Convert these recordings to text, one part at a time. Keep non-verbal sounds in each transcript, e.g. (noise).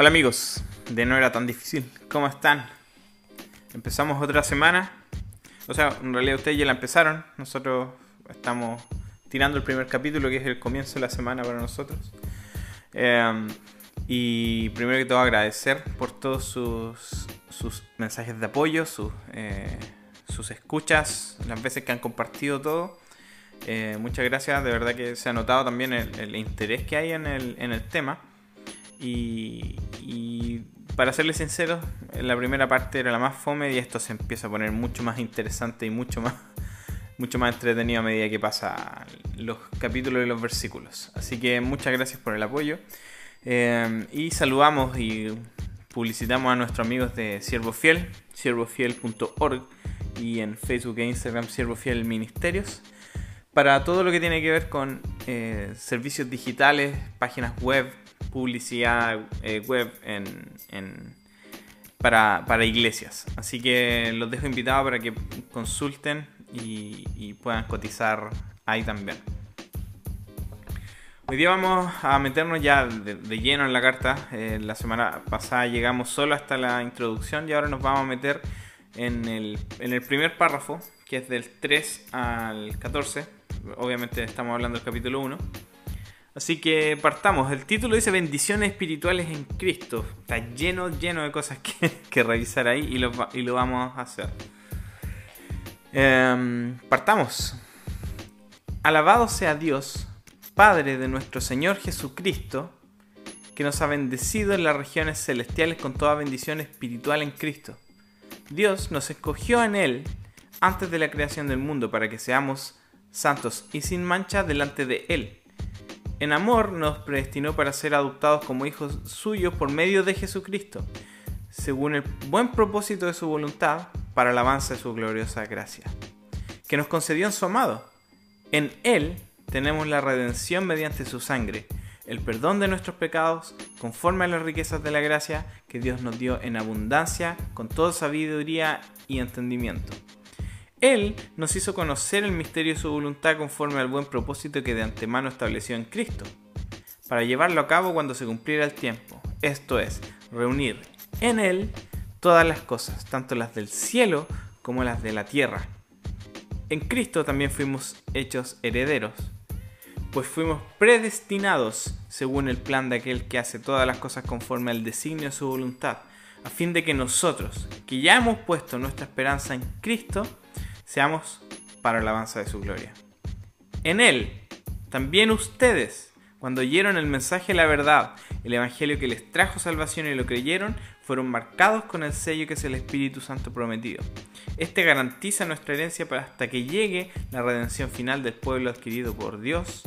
Hola amigos, de no era tan difícil. ¿Cómo están? Empezamos otra semana. O sea, en realidad ustedes ya la empezaron. Nosotros estamos tirando el primer capítulo, que es el comienzo de la semana para nosotros. Eh, y primero que todo agradecer por todos sus, sus mensajes de apoyo, sus, eh, sus escuchas, las veces que han compartido todo. Eh, muchas gracias, de verdad que se ha notado también el, el interés que hay en el, en el tema. Y, para serles sincero, la primera parte era la más fome y esto se empieza a poner mucho más interesante y mucho más, (laughs) mucho más entretenido a medida que pasan los capítulos y los versículos. Así que muchas gracias por el apoyo. Eh, y saludamos y publicitamos a nuestros amigos de Siervo Fiel, siervofiel.org y en Facebook e Instagram Siervo Fiel Ministerios para todo lo que tiene que ver con eh, servicios digitales, páginas web, publicidad eh, web para, iglesias. Así que los dejo invitados para que consulten y, puedan cotizar ahí también. Hoy día vamos a meternos ya de, de lleno en la carta. Eh, la semana pasada llegamos solo hasta la introducción y ahora nos vamos a meter en el, en el primer párrafo, que es del 3 al 14. Obviamente estamos hablando del capítulo 1. Así que partamos. El título dice Bendiciones espirituales en Cristo. Está lleno, lleno de cosas que, (laughs) que revisar ahí y lo, y lo, vamos a hacer. Eh, partamos. Alabado sea Dios, Padre de nuestro Señor Jesucristo, que nos ha bendecido en las regiones celestiales con toda bendición espiritual en Cristo. Dios nos escogió en Él antes de la creación del mundo para que seamos santos y sin mancha delante de Él. En amor nos predestinó para ser adoptados como hijos suyos por medio de Jesucristo, según el buen propósito de su voluntad, para el avance de su gloriosa gracia, que nos concedió en su amado. En Él tenemos la redención mediante su sangre, el perdón de nuestros pecados, conforme a las riquezas de la gracia que Dios nos dio en abundancia, con toda sabiduría y entendimiento. Él nos hizo conocer el misterio de su voluntad conforme al buen propósito que de antemano estableció en Cristo, para llevarlo a cabo cuando se cumpliera el tiempo, esto es, reunir en Él todas las cosas, tanto las del cielo como las de la tierra. En Cristo también fuimos hechos herederos, pues fuimos predestinados según el plan de aquel que hace todas las cosas conforme al designio de su voluntad, a fin de que nosotros, que ya hemos puesto nuestra esperanza en Cristo, seamos para la alabanza de su gloria. En Él, también ustedes, cuando oyeron el mensaje de la verdad, el Evangelio que les trajo salvación y lo creyeron, fueron marcados con el sello que es el Espíritu Santo prometido. Este garantiza nuestra herencia para hasta que llegue la redención final del pueblo adquirido por Dios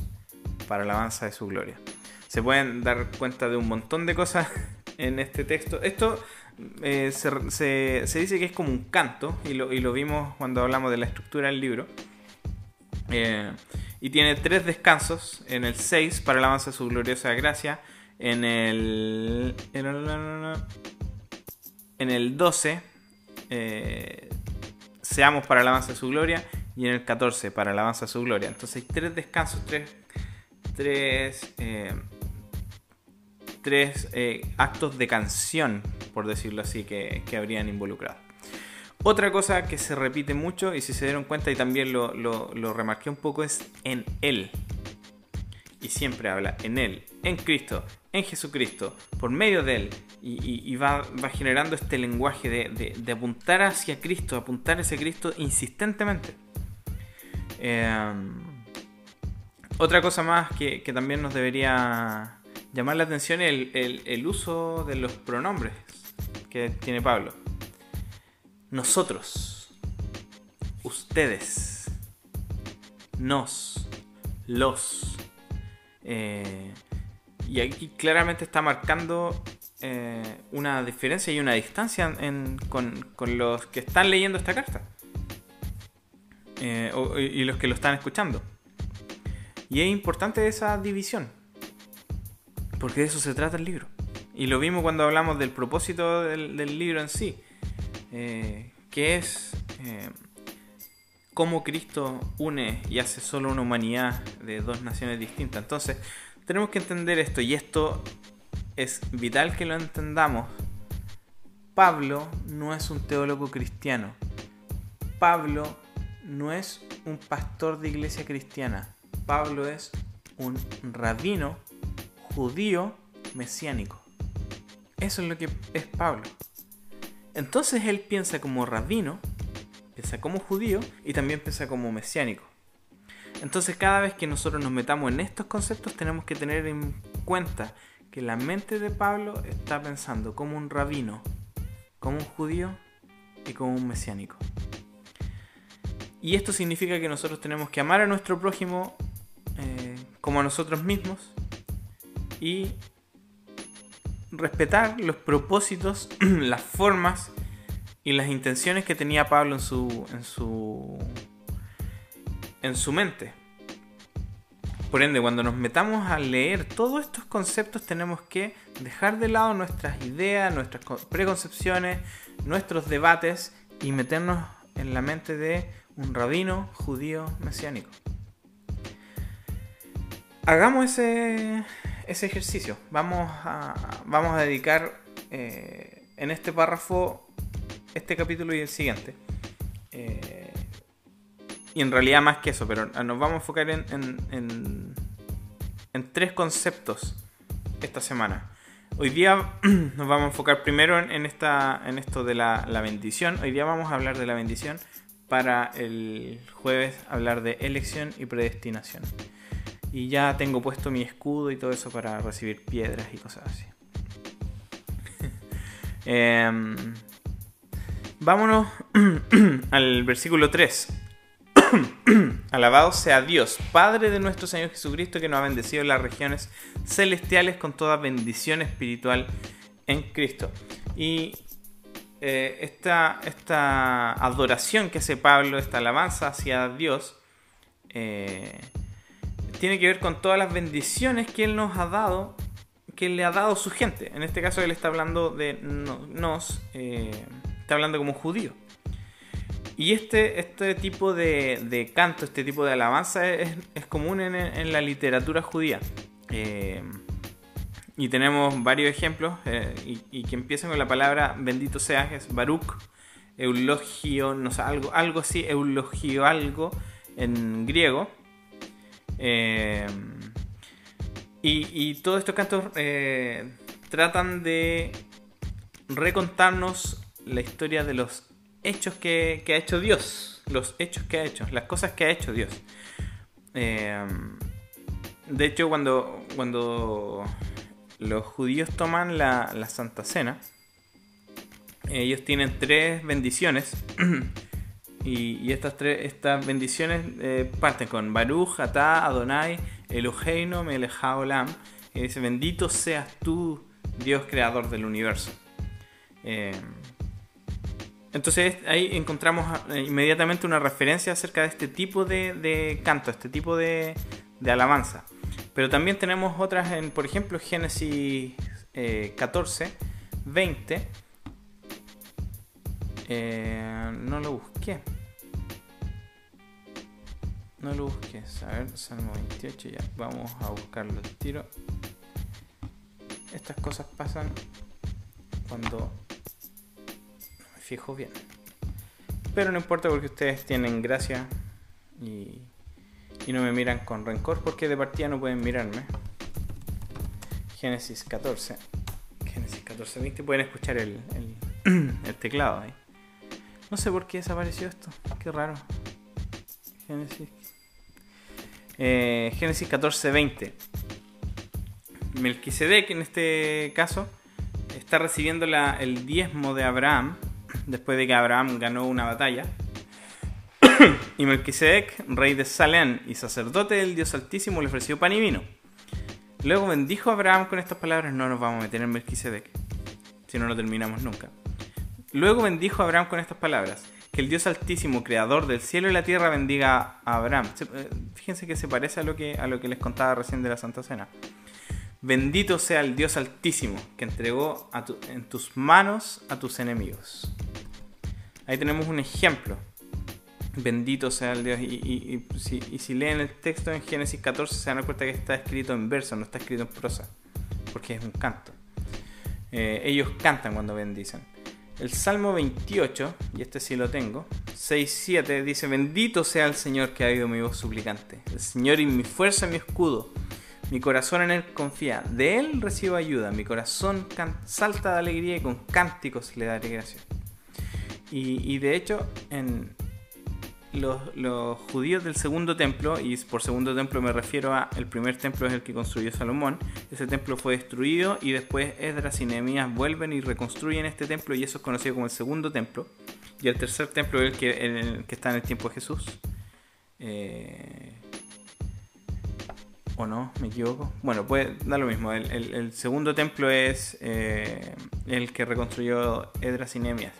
para la alabanza de su gloria. Se pueden dar cuenta de un montón de cosas (laughs) en este texto. Esto eh, se, dice que es como un canto, y lo, vimos cuando hablamos de la estructura del libro. Eh, y tiene tres descansos, en el 6 para el avance de su gloriosa gracia, en el, en el, en el 12 eh, seamos para el avance de su gloria, y en el 14 para el avance de su gloria. Entonces hay tres descansos, tres, tres tres eh, actos de canción, por decirlo así, que, que, habrían involucrado. Otra cosa que se repite mucho, y si se dieron cuenta y también lo, lo, lo remarqué un poco, es en Él. Y siempre habla en Él, en Cristo, en Jesucristo, por medio de Él. Y, va, va, generando este lenguaje de, de, apuntar hacia Cristo, apuntar hacia Cristo insistentemente. Eh, otra cosa más que, que también nos debería llamar la atención el, el, uso de los pronombres que tiene Pablo. Nosotros, ustedes, nos, los. Eh, y aquí claramente está marcando eh, una diferencia y una distancia con, los que están leyendo esta carta. Eh, y los que lo están escuchando. Y es importante esa división porque de eso se trata el libro. Y lo vimos cuando hablamos del propósito del, libro en sí, eh, que es eh, cómo Cristo une y hace solo una humanidad de dos naciones distintas. Entonces, tenemos que entender esto y esto es vital que lo entendamos. Pablo no es un teólogo cristiano. Pablo no es un pastor de iglesia cristiana. Pablo es un rabino judío mesiánico. Eso es lo que es Pablo. Entonces él piensa como rabino, piensa como judío y también piensa como mesiánico. Entonces cada vez que nosotros nos metamos en estos conceptos tenemos que tener en cuenta que la mente de Pablo está pensando como un rabino, como un judío y como un mesiánico. Y esto significa que nosotros tenemos que amar a nuestro prójimo eh, como a nosotros mismos y respetar los propósitos, (clears throat) las formas y las intenciones que tenía Pablo en su, en su, en su mente. Por ende, cuando nos metamos a leer todos estos conceptos tenemos que dejar de lado nuestras ideas, nuestras preconcepciones, nuestros debates y meternos en la mente de un rabino judío mesiánico. Hagamos ese, ese ejercicio. Vamos a, vamos a dedicar eh, en este párrafo este capítulo y el siguiente. Eh, y en realidad más que eso, pero nos vamos a enfocar en, en, en, tres conceptos esta semana. Hoy día (clears throat) nos vamos a enfocar primero en, esta, en esto de la, la bendición. Hoy día vamos a hablar de la bendición para el jueves hablar de elección y predestinación. Y ya tengo puesto mi escudo y todo eso para recibir piedras y cosas así. (laughs) Em, vámonos (clears throat) al versículo 3. (clears throat) Alabado sea Dios, Padre de nuestro Señor Jesucristo, que nos ha bendecido en las regiones celestiales con toda bendición espiritual en Cristo. Y eh, esta, esta, adoración que hace Pablo, esta alabanza hacia Dios, eh, tiene que ver con todas las bendiciones que Él nos ha dado, que le ha dado su gente. En este caso Él está hablando de nos, eh, está hablando como judío. Y este, este tipo de, canto, este tipo de alabanza es, común en, la literatura judía. Y tenemos varios ejemplos eh, y, que empiezan con la palabra bendito seas, es Baruch, eulogio, no sé, algo, algo así, eulogio algo en griego. Eh, y, todos estos cantos eh, tratan de recontarnos la historia de los hechos que, ha hecho Dios, los hechos que ha hecho, las cosas que ha hecho Dios. de hecho, cuando, cuando los judíos toman la, Santa Cena. Ellos tienen tres bendiciones. (clears throat) y, estas tres estas bendiciones eh, parten con Baruch, Atá, Adonai, Eloheinu, Meleja Olam. Y dice: Bendito seas tú, Dios creador del universo. Eh, entonces ahí encontramos eh, inmediatamente una referencia acerca de este tipo de, canto, este tipo de, de alabanza. Pero también tenemos otras en, por ejemplo, Génesis 14, 20. No lo busqué. No lo busqué. A ver, Salmo 28 ya. Vamos a buscarlo al tiro. Estas cosas pasan cuando me fijo bien. Pero no importa porque ustedes tienen gracia y y no me miran con rencor porque de partida no pueden mirarme. Génesis 14. Génesis 14, 20. Pueden escuchar el, el, (clears throat) teclado ahí. No sé por qué desapareció esto. Qué raro. Génesis. Eh, Génesis 14, 20. Melquisedec en este caso está recibiendo el diezmo de Abraham después de que Abraham ganó una batalla (coughs) y Melquisedec, rey de Salem y sacerdote del Dios Altísimo, le ofreció pan y vino. Luego bendijo a Abraham con estas palabras, no nos vamos a meter en Melquisedec, si no lo terminamos nunca. Luego bendijo a Abraham con estas palabras, que el Dios Altísimo, creador del cielo y la tierra, bendiga a Abraham. Eh, fíjense que se parece a lo que, a lo que les contaba recién de la Santa Cena. Bendito sea el Dios Altísimo, que entregó en tus manos a tus enemigos. Ahí tenemos un ejemplo Bendito sea el Dios. Y, si, leen el texto en Génesis 14 se dan cuenta que está escrito en verso, no está escrito en prosa, porque es un canto. Eh, ellos cantan cuando bendicen. El Salmo 28, y este sí lo tengo, 6-7, dice, bendito sea el Señor que ha oído mi voz suplicante. El Señor y mi fuerza, mi escudo. Mi corazón en Él confía. De Él recibo ayuda. Mi corazón salta de alegría y con cánticos le daré gracias. Y de hecho, en, los, judíos del segundo templo, y por segundo templo me refiero a el primer templo es el que construyó Salomón, ese templo fue destruido y después Esdras y Nehemías vuelven y reconstruyen este templo y eso es conocido como el segundo templo. Y el tercer templo es el que, está en el tiempo de Jesús. Eh, ¿O no? ¿Me equivoco? Bueno, pues da lo mismo. El, segundo templo es eh, el que reconstruyó Esdras y Nehemías.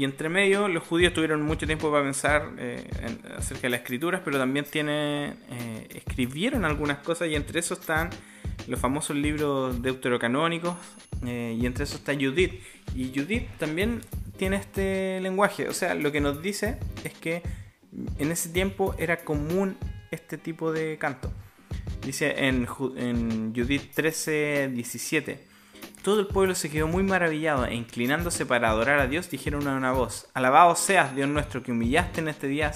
Y entre medio, los judíos tuvieron mucho tiempo para pensar eh, acerca de las escrituras, pero también tiene, eh, escribieron algunas cosas y entre eso están los famosos libros deuterocanónicos eh, y entre eso está Judith. Y Judith también tiene este lenguaje, o sea, lo que nos dice es que en ese tiempo era común este tipo de canto. Dice en, en Judith 13, 17 todo el pueblo se quedó muy maravillado e inclinándose para adorar a Dios dijeron a una voz, Alabado seas Dios nuestro que humillaste en este día,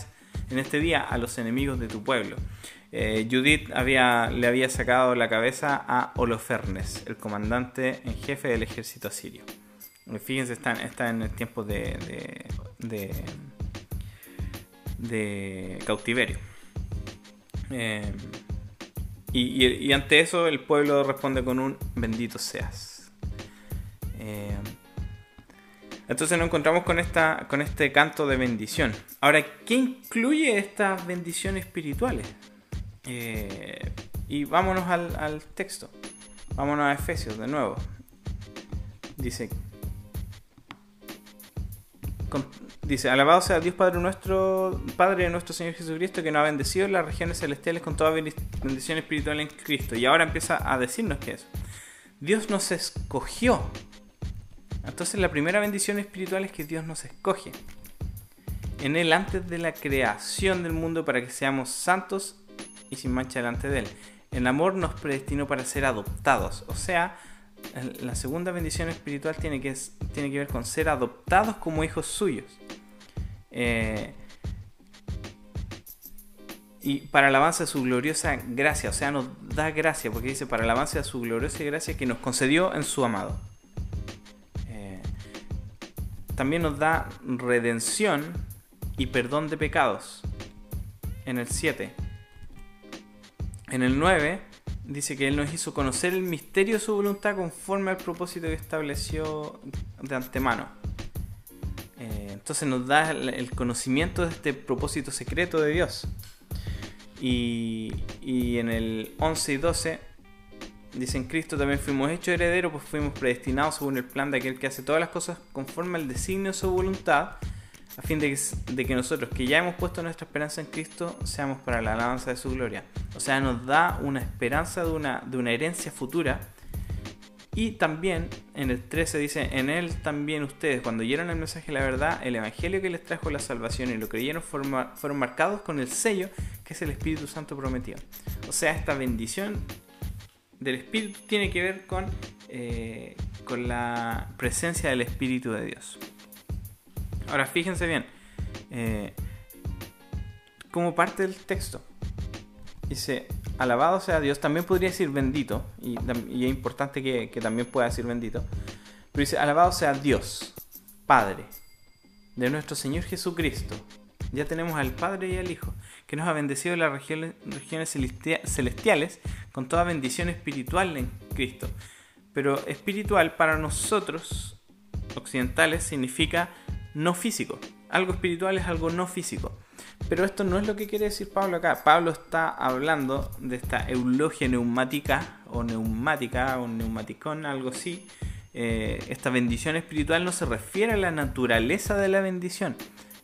en este día a los enemigos de tu pueblo. Eh, Judith había, le había sacado la cabeza a Holofernes, el comandante en jefe del ejército asirio. Eh, fíjense, está, en el tiempo de, de, cautiverio. Eh, y ante eso el pueblo responde con un bendito seas. Eh, entonces nos encontramos con, esta, con este canto de bendición. Ahora, ¿qué incluye estas bendiciones espirituales? Eh, y vámonos al, texto. Vámonos a Efesios de nuevo. Dice, dice, alabado sea Dios Padre nuestro, Padre de nuestro Señor Jesucristo, que nos ha bendecido en las regiones celestiales con toda bendición espiritual en Cristo. Y ahora empieza a decirnos que es. Dios nos escogió entonces la primera bendición espiritual es que Dios nos escoge en Él antes de la creación del mundo para que seamos santos y sin mancha delante de Él. El amor nos predestinó para ser adoptados. O sea, la segunda bendición espiritual tiene que, tiene que ver con ser adoptados como hijos suyos. Eh, y para alabanza de su gloriosa gracia, o sea, nos da gracia, porque dice para alabanza de su gloriosa gracia que nos concedió en su amado también nos da redención y perdón de pecados. En el 7. En el 9 dice que Él nos hizo conocer el misterio de su voluntad conforme al propósito que estableció de antemano. Eh, entonces nos da el conocimiento de este propósito secreto de Dios. Y, y en el 11 y 12 Dice en Cristo también fuimos hechos herederos, pues fuimos predestinados según el plan de aquel que hace todas las cosas conforme al designio de su voluntad, a fin de que, nosotros que ya hemos puesto nuestra esperanza en Cristo seamos para la alabanza de su gloria. O sea, nos da una esperanza de una, de una herencia futura. Y también en el 13 dice, en él también ustedes, cuando oyeron el mensaje de la verdad, el evangelio que les trajo la salvación y lo creyeron, fueron, fueron marcados con el sello que es el Espíritu Santo prometido. O sea, esta bendición del Espíritu tiene que ver con, eh, con la presencia del Espíritu de Dios. Ahora, fíjense bien, eh, como parte del texto, dice, alabado sea Dios, también podría decir bendito, y, es importante que, que también pueda decir bendito, pero dice, alabado sea Dios, Padre, de nuestro Señor Jesucristo. Ya tenemos al Padre y al Hijo que nos ha bendecido en las regiones, celestiales con toda bendición espiritual en Cristo. Pero espiritual para nosotros occidentales significa no físico. Algo espiritual es algo no físico. Pero esto no es lo que quiere decir Pablo acá. Pablo está hablando de esta eulogia neumática o neumática o neumaticón, algo así. Eh, esta bendición espiritual no se refiere a la naturaleza de la bendición,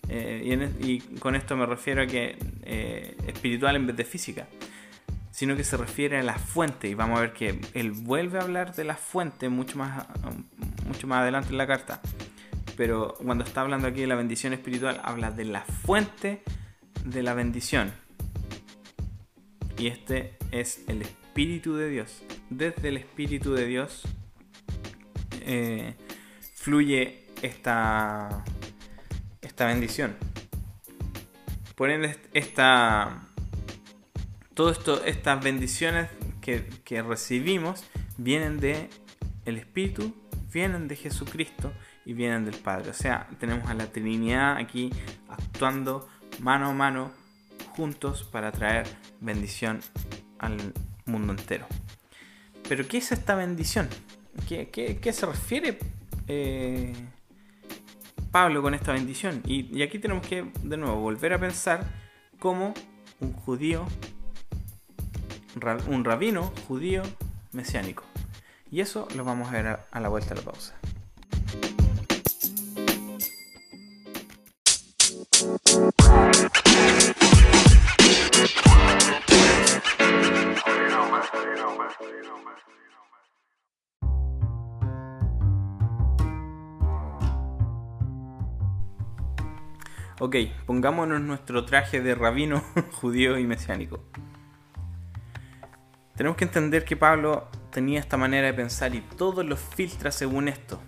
eh, y, con esto me refiero a que eh, espiritual en vez de física, sino que se refiere a la fuente. Y vamos a ver que él vuelve a hablar de la fuente mucho más, mucho más adelante en la carta. Pero cuando está hablando aquí de la bendición espiritual, habla de la fuente de la bendición. Y este es el Espíritu de Dios. Desde el Espíritu de Dios eh, fluye esta, esta bendición. Por esta, todo esto, estas bendiciones que, recibimos vienen de el Espíritu, vienen de Jesucristo y vienen del Padre. O sea, tenemos a la Trinidad aquí actuando mano a mano juntos para traer bendición al mundo entero. Pero ¿qué es esta bendición? ¿Qué, se refiere eh, Pablo con esta bendición? Y, y, aquí tenemos que de nuevo volver a pensar como un judío, un rabino judío mesiánico. Y eso lo vamos a ver a, la vuelta de la pausa. Ok, pongámonos nuestro traje de rabino (laughs) judío y mesiánico. Tenemos que entender que Pablo tenía esta manera de pensar y todo lo filtra según esto.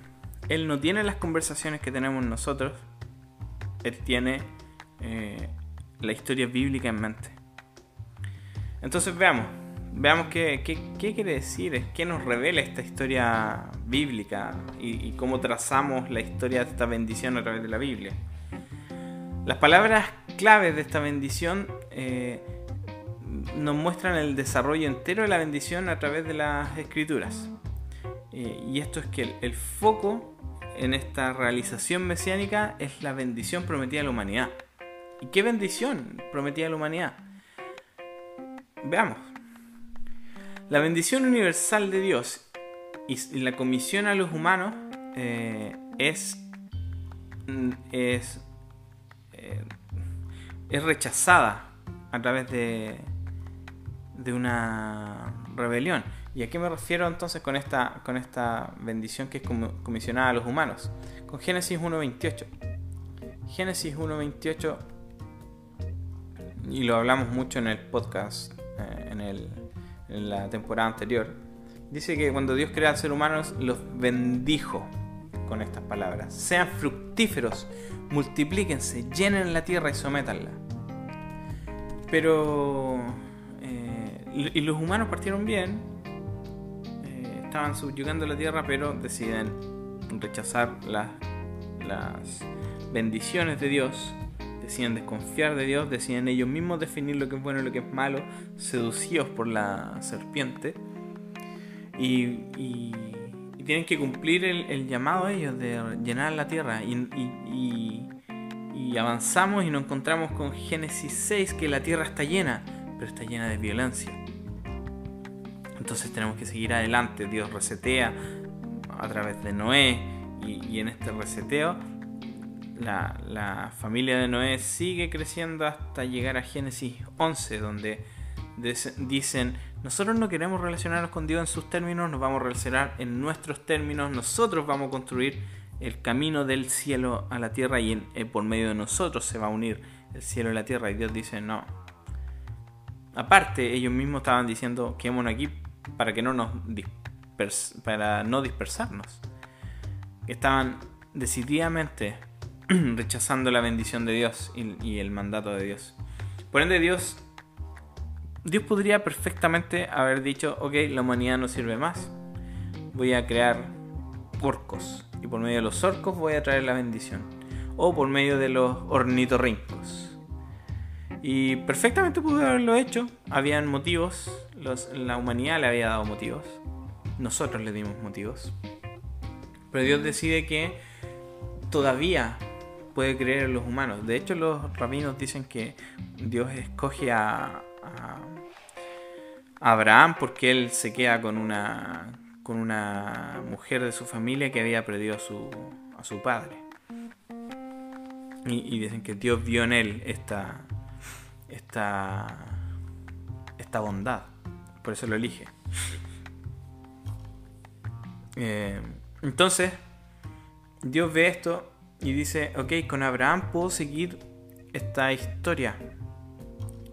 Él no tiene las conversaciones que tenemos nosotros, él tiene eh, la historia bíblica en mente. Entonces veamos, veamos qué, quiere decir, qué nos revela esta historia bíblica y, cómo trazamos la historia de esta bendición a través de la Biblia. Las palabras claves de esta bendición eh, nos muestran el desarrollo entero de la bendición a través de las escrituras. Eh, y esto es que el, foco en esta realización mesiánica es la bendición prometida a la humanidad. ¿Y qué bendición prometida a la humanidad? Veamos. La bendición universal de Dios y la comisión a los humanos eh, es, es, eh, es rechazada a través de, de una rebelión. ¿Y a qué me refiero entonces con esta, con esta bendición que es comisionada a los humanos? Con Génesis 1.28. Génesis 1.28, y lo hablamos mucho en el podcast, eh, en, el, en la temporada anterior, dice que cuando Dios crea al ser humano los bendijo con estas palabras. Sean fructíferos, multiplíquense, llenen la tierra y sométanla. Pero y los humanos partieron bien, eh, estaban subyugando la tierra, pero deciden rechazar las, las bendiciones de Dios, deciden desconfiar de Dios, deciden ellos mismos definir lo que es bueno y lo que es malo, seducidos por la serpiente. Y, tienen que cumplir el, llamado ellos de llenar la tierra. Y, y avanzamos y nos encontramos con Génesis 6, que la tierra está llena, pero está llena de violencia. Entonces tenemos que seguir adelante. Dios resetea a través de Noé y, en este reseteo la, familia de Noé sigue creciendo hasta llegar a Génesis 11 donde dicen nosotros no queremos relacionarnos con Dios en sus términos, nos vamos a relacionar en nuestros términos, nosotros vamos a construir el camino del cielo a la tierra y eh, por medio de nosotros se va a unir el cielo y la tierra y Dios dice no. Aparte ellos mismos estaban diciendo quedémonos aquí para que no nos para no dispersarnos. Estaban decididamente (clears throat) rechazando la bendición de Dios y, el mandato de Dios. Por ende, Dios, Dios podría perfectamente haber dicho, ok, la humanidad no sirve más, voy a crear orcos y por medio de los orcos voy a traer la bendición. O por medio de los ornitorrincos. Y perfectamente pudo haberlo hecho. Habían motivos. la humanidad le había dado motivos. Nosotros le dimos motivos. Pero Dios decide que todavía puede creer en los humanos. De hecho, los rabinos dicen que Dios escoge a, Abraham porque él se queda con una, con una mujer de su familia que había perdido a su, a su padre. Y dicen que Dios vio en él esta, esta, esta bondad. Por eso lo elige. Eh, entonces, Dios ve esto y dice, ok, con Abraham puedo seguir esta historia.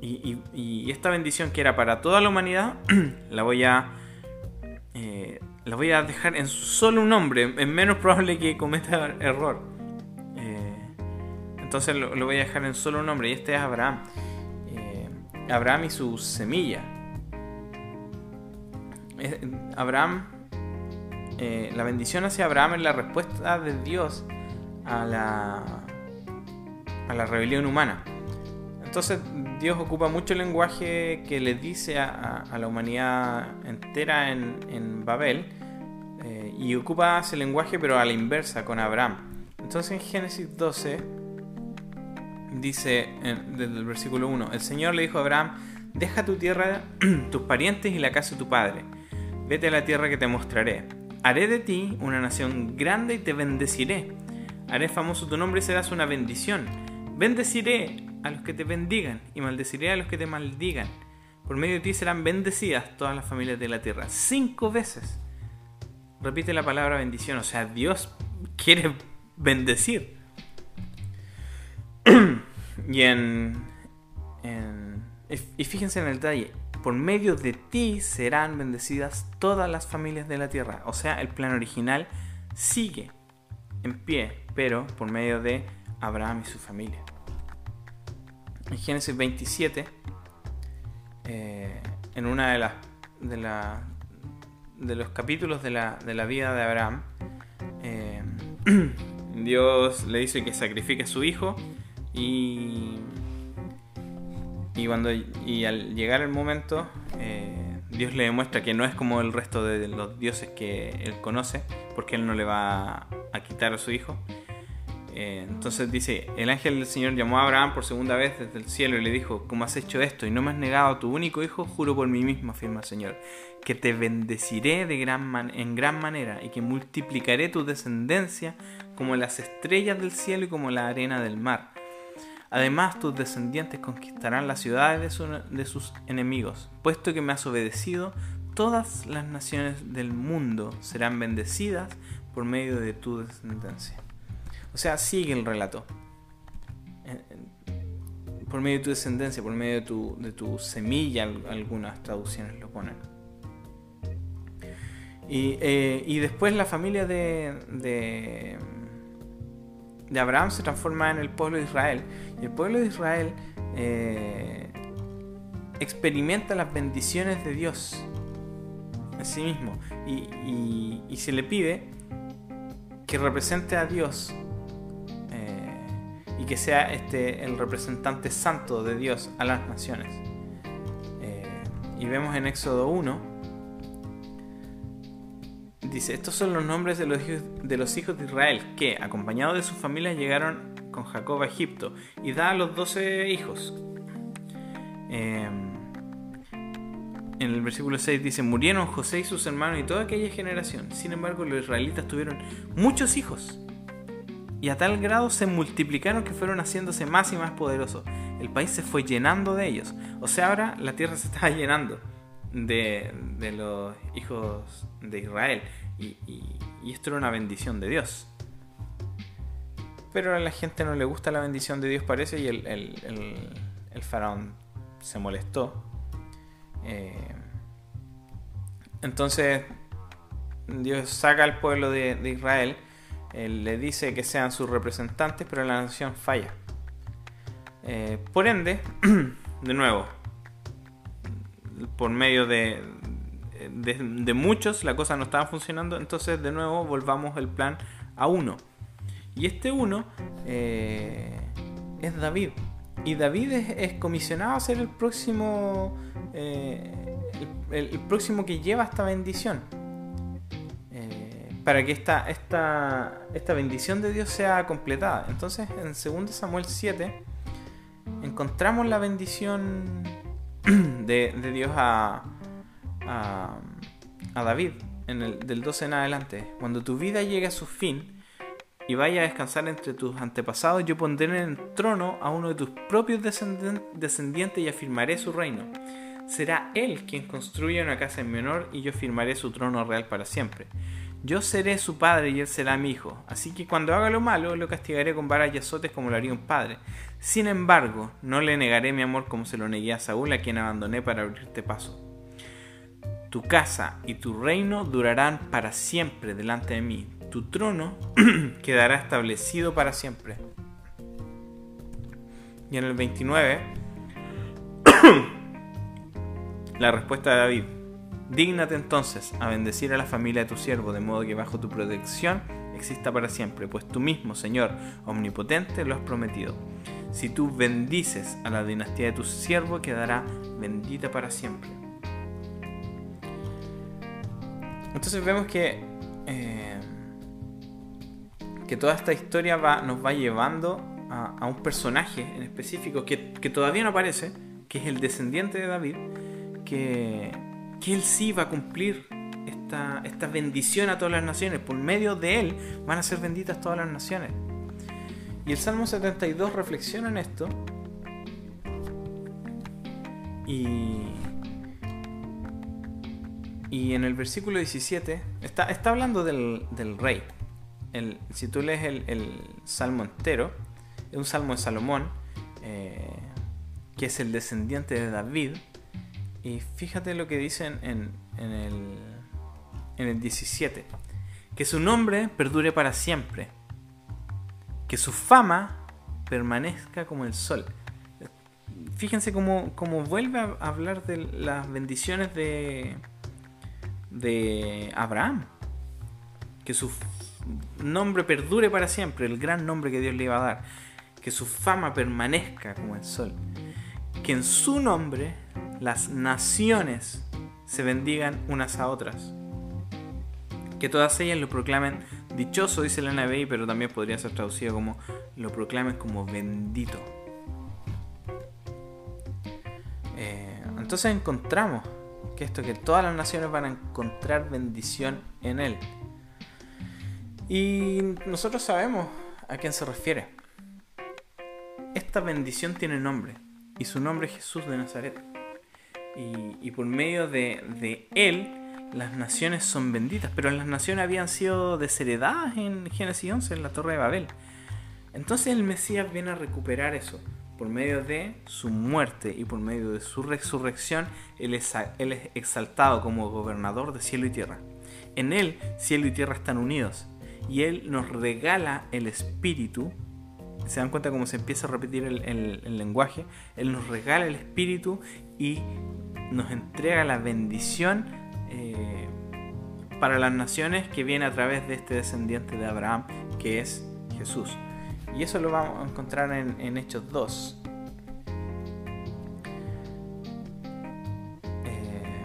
Y, esta bendición que era para toda la humanidad, (clears throat) la voy a, eh, la voy a dejar en solo un nombre. Es menos probable que cometa error. Eh, entonces lo, voy a dejar en solo un nombre. Y este es Abraham. Abraham y su semilla. Abraham. Eh, la bendición hacia Abraham es la respuesta de Dios a la, a la rebelión humana. Entonces Dios ocupa mucho el lenguaje que le dice a, la humanidad entera en, Babel eh, y ocupa ese lenguaje pero a la inversa con Abraham. Entonces en Génesis 12 dice desde el versículo 1, el Señor le dijo a Abraham, deja tu tierra, (clears throat) tus parientes y la casa de tu padre, vete a la tierra que te mostraré. Haré de ti una nación grande y te bendeciré. Haré famoso tu nombre y serás una bendición. Bendeciré a los que te bendigan y maldeciré a los que te maldigan. Por medio de ti serán bendecidas todas las familias de la tierra. Cinco veces. Repite la palabra bendición. O sea, Dios quiere bendecir. (clears throat) y en, Y fíjense en el detalle. Por medio de ti serán bendecidas todas las familias de la tierra. O sea, el plan original sigue en pie, pero por medio de Abraham y su familia en Génesis 27, eh, en una de las de, la, de los capítulos de la, de la vida de Abraham, eh, (clears throat) Dios le dice que sacrifique a su hijo y, y, cuando, y al llegar el momento, eh, Dios le demuestra que no es como el resto de los dioses que él conoce, porque él no le va a quitar a su hijo, eh, entonces dice, el ángel del Señor llamó a Abraham por segunda vez desde el cielo y le dijo, ¿cómo has hecho esto y no me has negado a tu único hijo? Juro por mí mismo, afirma el Señor, que te bendeciré de gran en gran manera y que multiplicaré tu descendencia como las estrellas del cielo y como la arena del mar. Además, tus descendientes conquistarán las ciudades de sus enemigos, puesto que me has obedecido, todas las naciones del mundo serán bendecidas por medio de tu descendencia. O sea, sigue el relato. Por medio de tu descendencia, por medio de tu, semilla, algunas traducciones lo ponen. Y, eh, después la familia de, de, de, Abraham se transforma en el pueblo de Israel. Y el pueblo de Israel eh, experimenta las bendiciones de Dios en sí mismo. Y, se le pide que represente a Dios y que sea este, el representante santo de Dios a las naciones. Eh, y vemos en Éxodo 1, estos son los nombres de los, hijos, de los hijos de Israel que, acompañados de sus familias, llegaron con Jacob a Egipto y da a los doce hijos. Em, en el versículo 6 dice, murieron José y sus hermanos y toda aquella generación. Sin embargo, los israelitas tuvieron muchos hijos y a tal grado se multiplicaron que fueron haciéndose más y más poderosos. El país se fue llenando de ellos. O sea, ahora la tierra se estaba llenando de, los hijos de Israel. Y, esto era una bendición de Dios. Pero a la gente no le gusta la bendición de Dios, parece, y el, faraón se molestó. Eh, entonces Dios saca al pueblo de Israel él le dice que sean sus representantes, pero la nación falla. Eh, por ende, (clears throat) de nuevo, por medio de, de, muchos la cosa no estaba funcionando, entonces de nuevo volvamos el plan a uno. Y este uno eh, es David. Y David es, comisionado a ser el próximo, eh, el próximo que lleva esta bendición para que esta, esta, esta bendición de Dios sea completada. Entonces, en 2 Samuel 7, encontramos la bendición (clears throat) de, Dios a, a, David, en el, del 12 en adelante. Cuando tu vida llegue a su fin y vaya a descansar entre tus antepasados, yo pondré en el trono a uno de tus propios descendientes y afirmaré su reino. Será él quien construya una casa en mi honor y yo firmaré su trono real para siempre. Yo seré su padre y él será mi hijo. Así que cuando haga lo malo, lo castigaré con varas y azotes como lo haría un padre. Sin embargo, no le negaré mi amor como se lo negué a Saúl, a quien abandoné para abrirte paso. tu casa y tu reino durarán para siempre delante de mí. Tu trono (clears throat) quedará establecido para siempre. Y en el 29, (clears throat) la respuesta de David. Dígnate entonces a bendecir a la familia de tu siervo, de modo que bajo tu protección exista para siempre, pues tú mismo, Señor omnipotente, lo has prometido. Si tú bendices a la dinastía de tu siervo, quedará bendita para siempre. Entonces vemos que, eh, que toda esta historia va, nos va llevando a, un personaje en específico que, todavía no aparece, que es el descendiente de David, que, que él sí va a cumplir esta, esta bendición a todas las naciones. Por medio de él van a ser benditas todas las naciones. Y el Salmo 72 reflexiona en esto. Y, y en el versículo 17 está, está hablando del, rey. El, si tú lees el, salmo entero, es un salmo de Salomón, eh, que es el descendiente de David. Y fíjate lo que dicen en, en, el, en el 17. Que su nombre perdure para siempre. Que su fama permanezca como el sol fíjense cómo, cómo, vuelve a hablar de las bendiciones de, de Abraham. Que su nombre perdure para siempre, el gran nombre que Dios le iba a dar. Que su fama permanezca como el sol. Que en su nombre las naciones se bendigan unas a otras. Que todas ellas lo proclamen dichoso, dice la NBI, pero también podría ser traducido como lo proclamen como bendito. Eh, entonces encontramos que esto, que todas las naciones van a encontrar bendición en Él. Y nosotros sabemos a quién se refiere. Esta bendición tiene nombre, y su nombre es Jesús de Nazaret. Y, por medio de, Él, las naciones son benditas, pero las naciones habían sido desheredadas en Génesis 11, en la Torre de Babel. Entonces el Mesías viene a recuperar eso por medio de su muerte y por medio de su resurrección, él es, exaltado como gobernador de cielo y tierra. En Él, cielo y tierra están unidos. Y Él nos regala el Espíritu. ¿Se dan cuenta cómo se empieza a repetir el, lenguaje? Él nos regala el Espíritu y nos entrega la bendición eh, para las naciones que viene a través de este descendiente de Abraham, que es Jesús. Y eso lo vamos a encontrar en, Hechos 2. Eh,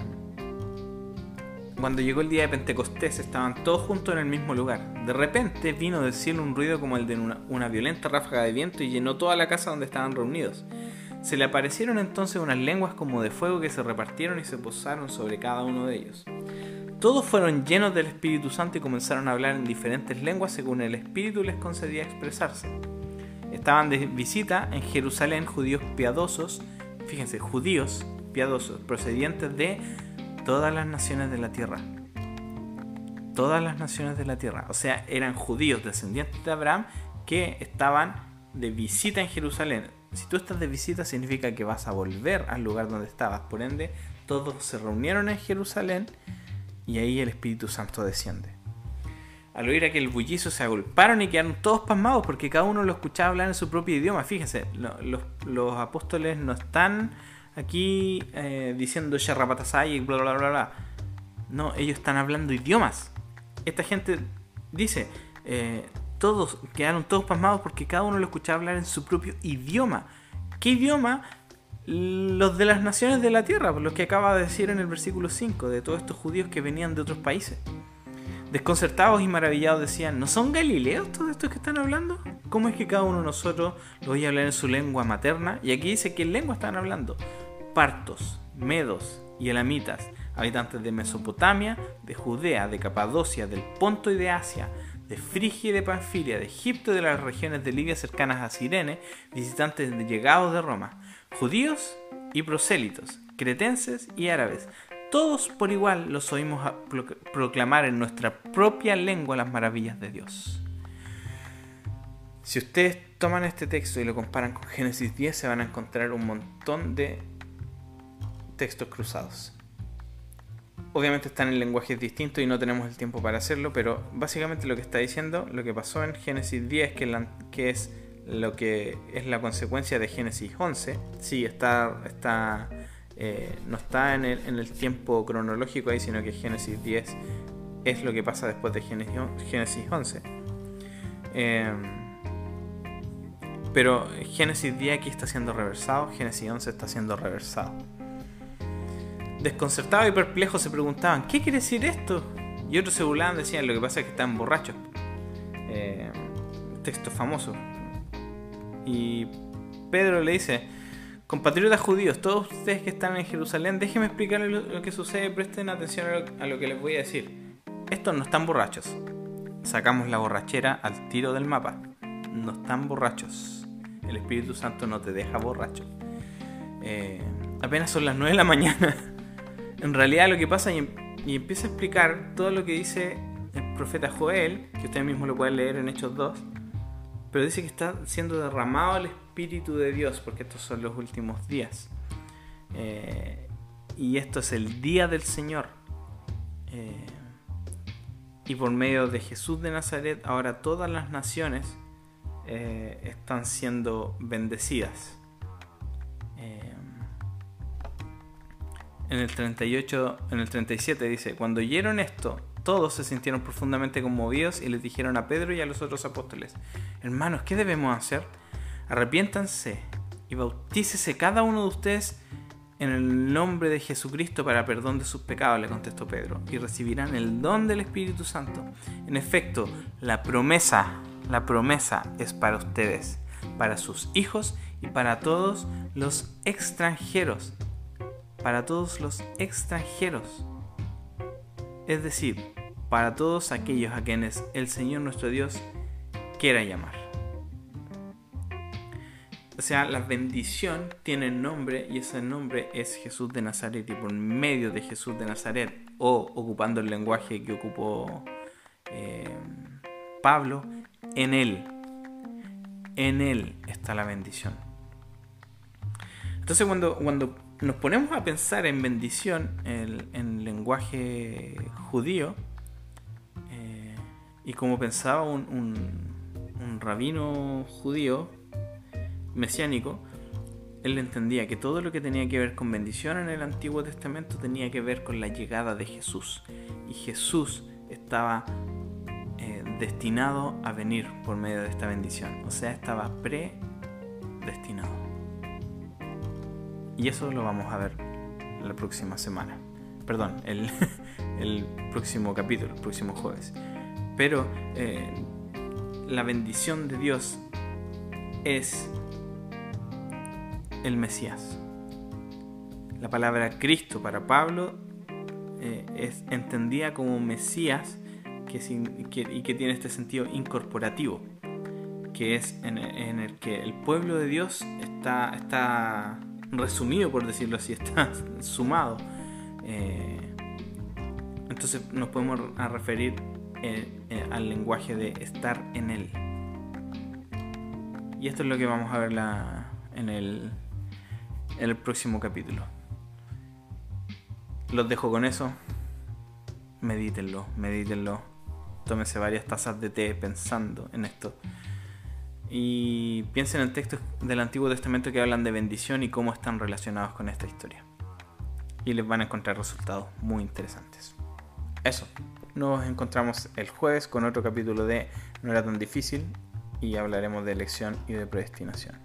cuando llegó el día de Pentecostés estaban todos juntos en el mismo lugar. De repente vino del cielo un ruido como el de una, violenta ráfaga de viento y llenó toda la casa donde estaban reunidos. Se le aparecieron entonces unas lenguas como de fuego que se repartieron y se posaron sobre cada uno de ellos. Todos fueron llenos del Espíritu Santo y comenzaron a hablar en diferentes lenguas según el Espíritu les concedía expresarse. Estaban de visita en Jerusalén judíos piadosos, fíjense, judíos piadosos, procedientes de todas las naciones de la tierra. Todas las naciones de la tierra. O sea, eran judíos descendientes de Abraham que estaban de visita en Jerusalén. Si tú estás de visita significa que vas a volver al lugar donde estabas. Por ende, todos se reunieron en Jerusalén y ahí el Espíritu Santo desciende. Al oír aquel bullizo se agolparon y quedaron todos pasmados porque cada uno lo escuchaba hablar en su propio idioma. Fíjense, los, apóstoles no están aquí eh, diciendo y bla bla bla bla. No, ellos están hablando idiomas. Esta gente dice, eh, todos quedaron todos pasmados porque cada uno lo escuchaba hablar en su propio idioma. ¿Qué idioma? los de las naciones de la tierra, los que acaba de decir en el versículo 5, de todos estos judíos que venían de otros países. Desconcertados y maravillados decían, ¿no son galileos todos estos que están hablando? ¿Cómo es que cada uno de nosotros lo oye hablar en su lengua materna? Y aquí dice qué lengua están hablando. Partos, medos y elamitas, habitantes de Mesopotamia, de Judea, de Capadocia, del Ponto y de Asia, de Frigia y de Panfilia, de Egipto y de las regiones de Libia cercanas a Sirene, visitantes llegados de Roma judíos y prosélitos, cretenses y árabes. Todos por igual los oímos proclamar en nuestra propia lengua las maravillas de Dios. Si ustedes toman este texto y lo comparan con Génesis 10, se van a encontrar un montón de textos cruzados. Obviamente están en lenguajes distintos y no tenemos el tiempo para hacerlo, pero básicamente lo que está diciendo, lo que pasó en Génesis 10, que, es lo que es la consecuencia de Génesis 11, sí, está, eh, no está en el, en el, tiempo cronológico ahí, sino que Génesis 10 es lo que pasa después de Génesis 11. Em, pero Génesis 10 aquí está siendo reversado, Génesis 11 está siendo reversado. Desconcertados y perplejos se preguntaban, ¿qué quiere decir esto? Y otros se burlaban, decían, lo que pasa es que están borrachos. Eh, texto famoso. Y Pedro le dice, compatriotas judíos, todos ustedes que están en Jerusalén, déjenme explicarles lo, que sucede, presten atención a lo, que les voy a decir. Estos no están borrachos. Sacamos la borrachera al tiro del mapa. No están borrachos. El Espíritu Santo no te deja borracho. Eh, apenas son las 9 de la mañana (laughs) en realidad lo que pasa y, empieza a explicar todo lo que dice el profeta Joel, que ustedes mismos lo pueden leer en Hechos 2, pero dice que está siendo derramado el Espíritu de Dios, porque estos son los últimos días. Eh, y esto es el día del Señor. Eh, y por medio de Jesús de Nazaret, ahora todas las naciones eh, están siendo bendecidas. En el 38, en el 37 dice, cuando oyeron esto, todos se sintieron profundamente conmovidos y les dijeron a Pedro y a los otros apóstoles, hermanos, ¿qué debemos hacer? Arrepiéntanse y bautícese cada uno de ustedes en el nombre de Jesucristo para perdón de sus pecados, le contestó Pedro, y recibirán el don del Espíritu Santo. En efecto, la promesa, la promesa es para ustedes, para sus hijos y para todos los extranjeros para todos los extranjeros, es decir, para todos aquellos a quienes el Señor nuestro Dios quiera llamar. O sea, la bendición tiene nombre y ese nombre es Jesús de Nazaret y por medio de Jesús de Nazaret o ocupando el lenguaje que ocupó eh, Pablo, en Él, en Él está la bendición. Entonces cuando, cuando nos ponemos a pensar en bendición en, lenguaje judío, eh, y como pensaba un, rabino judío mesiánico, él entendía que todo lo que tenía que ver con bendición en el Antiguo Testamento tenía que ver con la llegada de Jesús. Y Jesús estaba eh, destinado a venir por medio de esta bendición. O sea, estaba predestinado. Y eso lo vamos a ver la próxima semana. Perdón, (laughs) el, próximo capítulo, el próximo jueves. Pero eh, la bendición de Dios es el Mesías. La palabra Cristo para Pablo eh, es entendida como Mesías que, y que tiene este sentido incorporativo, que es en, en el que el pueblo de Dios está, está resumido, por decirlo así, (laughs) está sumado. Eh, entonces nos podemos referir eh, eh, al lenguaje de estar en él. Y esto es lo que vamos a ver en, el, el próximo capítulo. Los dejo con eso. Medítenlo, medítenlo. Tómense varias tazas de té pensando en esto y piensen en textos del Antiguo Testamento que hablan de bendición y cómo están relacionados con esta historia. Y les van a encontrar resultados muy interesantes. Eso, nos encontramos el jueves con otro capítulo de No era tan difícil y hablaremos de elección y de predestinación.